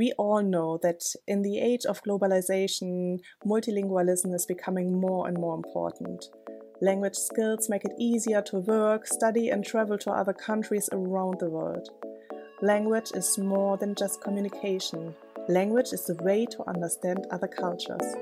We all know that in the age of globalization, multilingualism is becoming more and more important. Language skills make it easier to work, study, and travel to other countries around the world. Language is more than just communication. Language is the way to understand other cultures.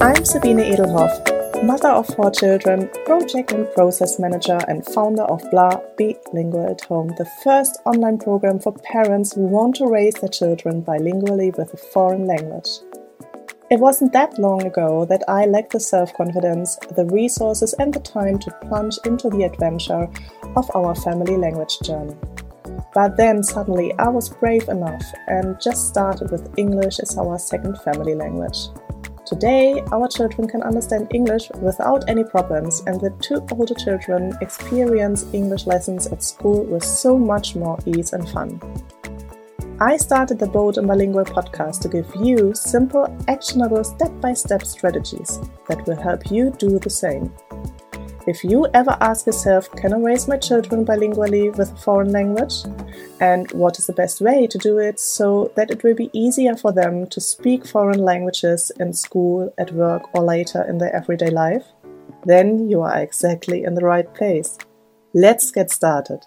I'm Sabine Edelhoff, mother of four children, project and process manager, and founder of Bla Bilingual at Home, the first online program for parents who want to raise their children bilingually with a foreign language. It wasn't that long ago that I lacked the self confidence, the resources, and the time to plunge into the adventure of our family language journey. But then suddenly I was brave enough and just started with English as our second family language. Today, our children can understand English without any problems, and the two older children experience English lessons at school with so much more ease and fun. I started the Bold and Bilingual podcast to give you simple, actionable, step by step strategies that will help you do the same. If you ever ask yourself, can I raise my children bilingually with a foreign language? And what is the best way to do it so that it will be easier for them to speak foreign languages in school, at work, or later in their everyday life? Then you are exactly in the right place. Let's get started.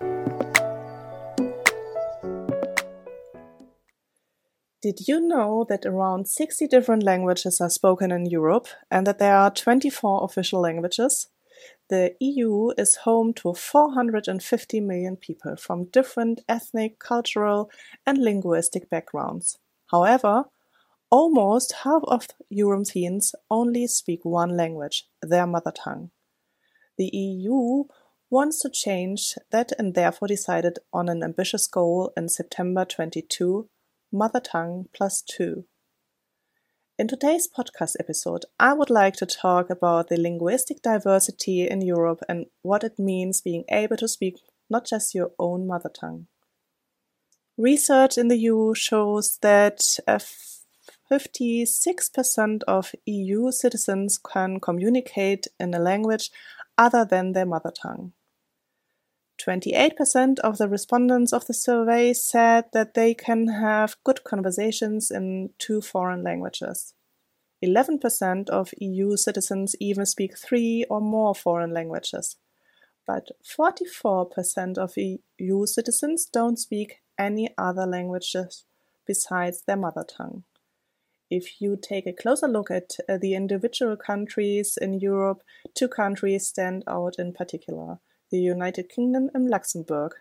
Did you know that around 60 different languages are spoken in Europe and that there are 24 official languages? The EU is home to 450 million people from different ethnic, cultural, and linguistic backgrounds. However, almost half of Europeans only speak one language, their mother tongue. The EU wants to change that and therefore decided on an ambitious goal in September 22 Mother Tongue Plus Two. In today's podcast episode, I would like to talk about the linguistic diversity in Europe and what it means being able to speak not just your own mother tongue. Research in the EU shows that 56% of EU citizens can communicate in a language other than their mother tongue. 28% of the respondents of the survey said that they can have good conversations in two foreign languages. 11% of EU citizens even speak three or more foreign languages. But 44% of EU citizens don't speak any other languages besides their mother tongue. If you take a closer look at uh, the individual countries in Europe, two countries stand out in particular the United Kingdom and Luxembourg.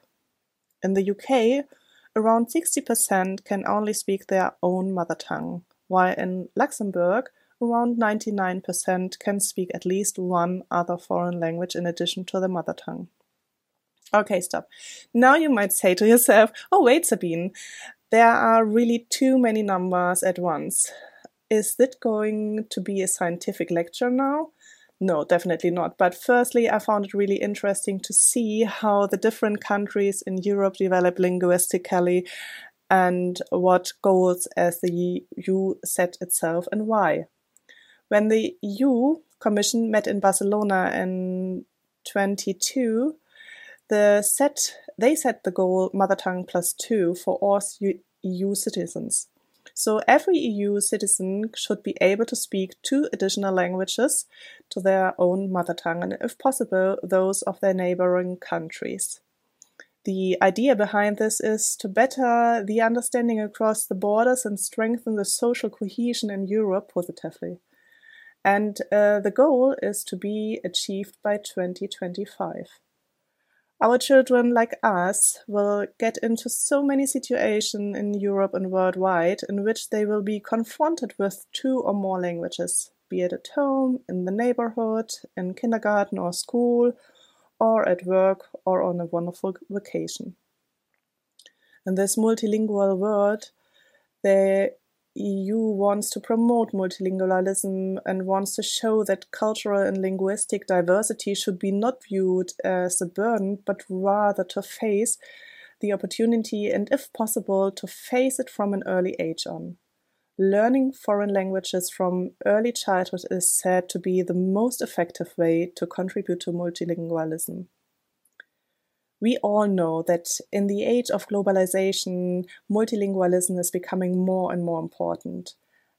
In the UK, around 60% can only speak their own mother tongue, while in Luxembourg, around 99% can speak at least one other foreign language in addition to the mother tongue. Okay, stop. Now you might say to yourself, oh, wait, Sabine, there are really too many numbers at once. Is it going to be a scientific lecture now? No, definitely not. But firstly, I found it really interesting to see how the different countries in Europe develop linguistically and what goals as the EU set itself and why. When the EU Commission met in Barcelona in 22, the set they set the goal mother tongue plus two for all EU citizens. So every EU citizen should be able to speak two additional languages to their own mother tongue, and if possible, those of their neighboring countries. The idea behind this is to better the understanding across the borders and strengthen the social cohesion in Europe positively. And uh, the goal is to be achieved by 2025. Our children, like us, will get into so many situations in Europe and worldwide in which they will be confronted with two or more languages, be it at home, in the neighborhood, in kindergarten or school, or at work or on a wonderful vacation. In this multilingual world, they EU wants to promote multilingualism and wants to show that cultural and linguistic diversity should be not viewed as a burden, but rather to face the opportunity and, if possible, to face it from an early age on. Learning foreign languages from early childhood is said to be the most effective way to contribute to multilingualism. We all know that in the age of globalization, multilingualism is becoming more and more important.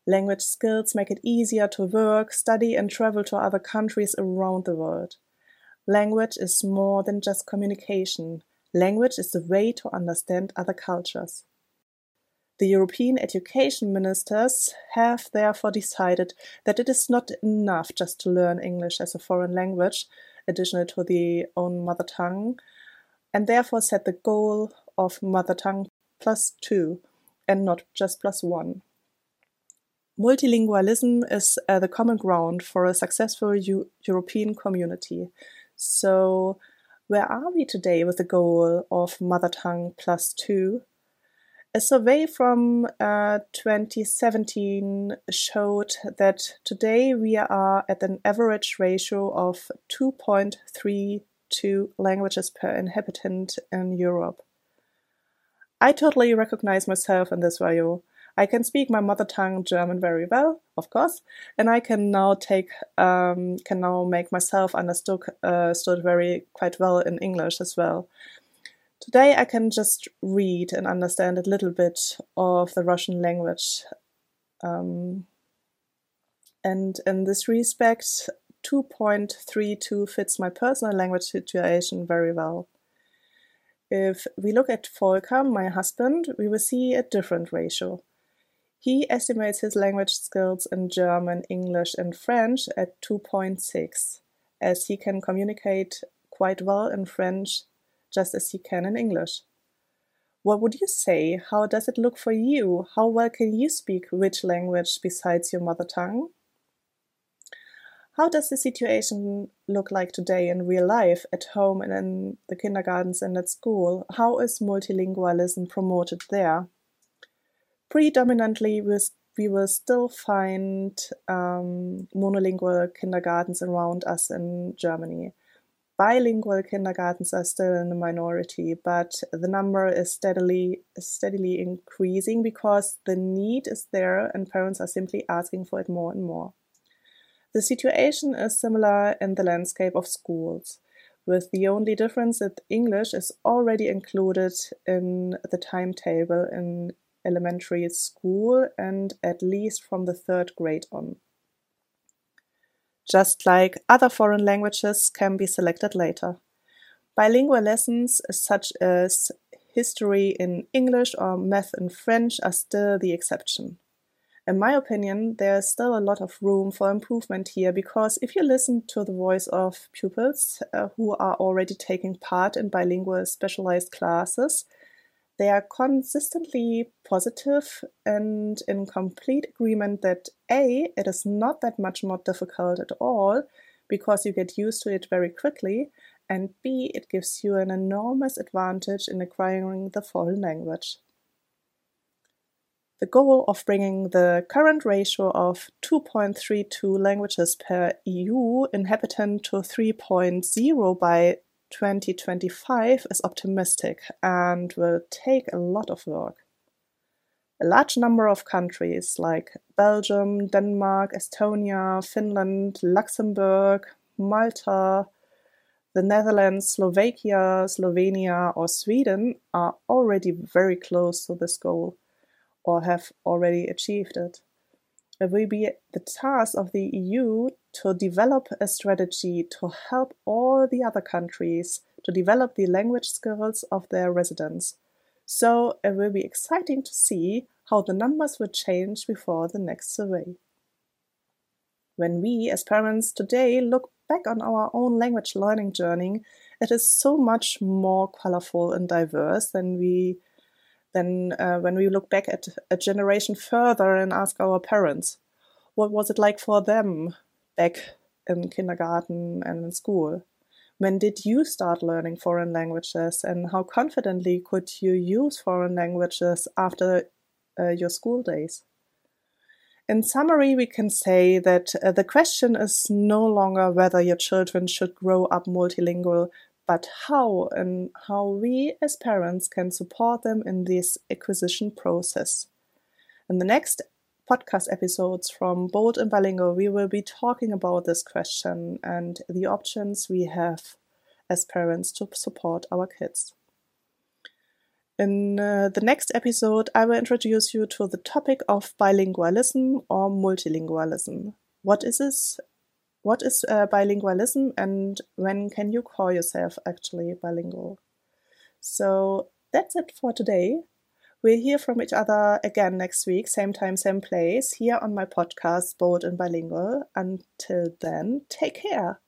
Language skills make it easier to work, study, and travel to other countries around the world. Language is more than just communication. Language is the way to understand other cultures. The European education ministers have therefore decided that it is not enough just to learn English as a foreign language, additional to the own mother tongue, and therefore set the goal of mother tongue plus two and not just plus one. Multilingualism is uh, the common ground for a successful U- European community. So, where are we today with the goal of mother tongue plus two? A survey from uh, 2017 showed that today we are at an average ratio of 2.32 languages per inhabitant in Europe. I totally recognize myself in this value. I can speak my mother tongue German very well, of course, and I can now take um, can now make myself understood uh, stood very quite well in English as well. Today I can just read and understand a little bit of the Russian language. Um, and in this respect, 2.32 fits my personal language situation very well. If we look at Volker, my husband, we will see a different ratio. He estimates his language skills in German, English, and French at 2.6, as he can communicate quite well in French just as he can in English. What would you say? How does it look for you? How well can you speak which language besides your mother tongue? How does the situation look like today in real life, at home and in the kindergartens and at school? How is multilingualism promoted there? predominantly we will still find um, monolingual kindergartens around us in Germany. Bilingual kindergartens are still in the minority, but the number is steadily steadily increasing because the need is there and parents are simply asking for it more and more. The situation is similar in the landscape of schools, with the only difference that English is already included in the timetable in elementary school and at least from the third grade on. Just like other foreign languages can be selected later. Bilingual lessons such as history in English or math in French are still the exception. In my opinion, there is still a lot of room for improvement here because if you listen to the voice of pupils uh, who are already taking part in bilingual specialized classes, they are consistently positive and in complete agreement that A, it is not that much more difficult at all because you get used to it very quickly, and B, it gives you an enormous advantage in acquiring the foreign language. The goal of bringing the current ratio of 2.32 languages per EU inhabitant to 3.0 by 2025 is optimistic and will take a lot of work. A large number of countries like Belgium, Denmark, Estonia, Finland, Luxembourg, Malta, the Netherlands, Slovakia, Slovenia, or Sweden are already very close to this goal or have already achieved it. It will be the task of the EU to develop a strategy to help all the other countries to develop the language skills of their residents. So it will be exciting to see how the numbers will change before the next survey. When we, as parents today, look back on our own language learning journey, it is so much more colorful and diverse than we than uh, when we look back at a generation further and ask our parents, what was it like for them back in kindergarten and in school? When did you start learning foreign languages and how confidently could you use foreign languages after uh, your school days? In summary, we can say that uh, the question is no longer whether your children should grow up multilingual, but how and how we as parents can support them in this acquisition process. In the next podcast episodes from Bold and Bilingual, we will be talking about this question and the options we have as parents to support our kids. In uh, the next episode, I will introduce you to the topic of bilingualism or multilingualism. What is this? What is uh, bilingualism and when can you call yourself actually bilingual? So that's it for today. We'll hear from each other again next week, same time, same place, here on my podcast, Bold and Bilingual. Until then, take care.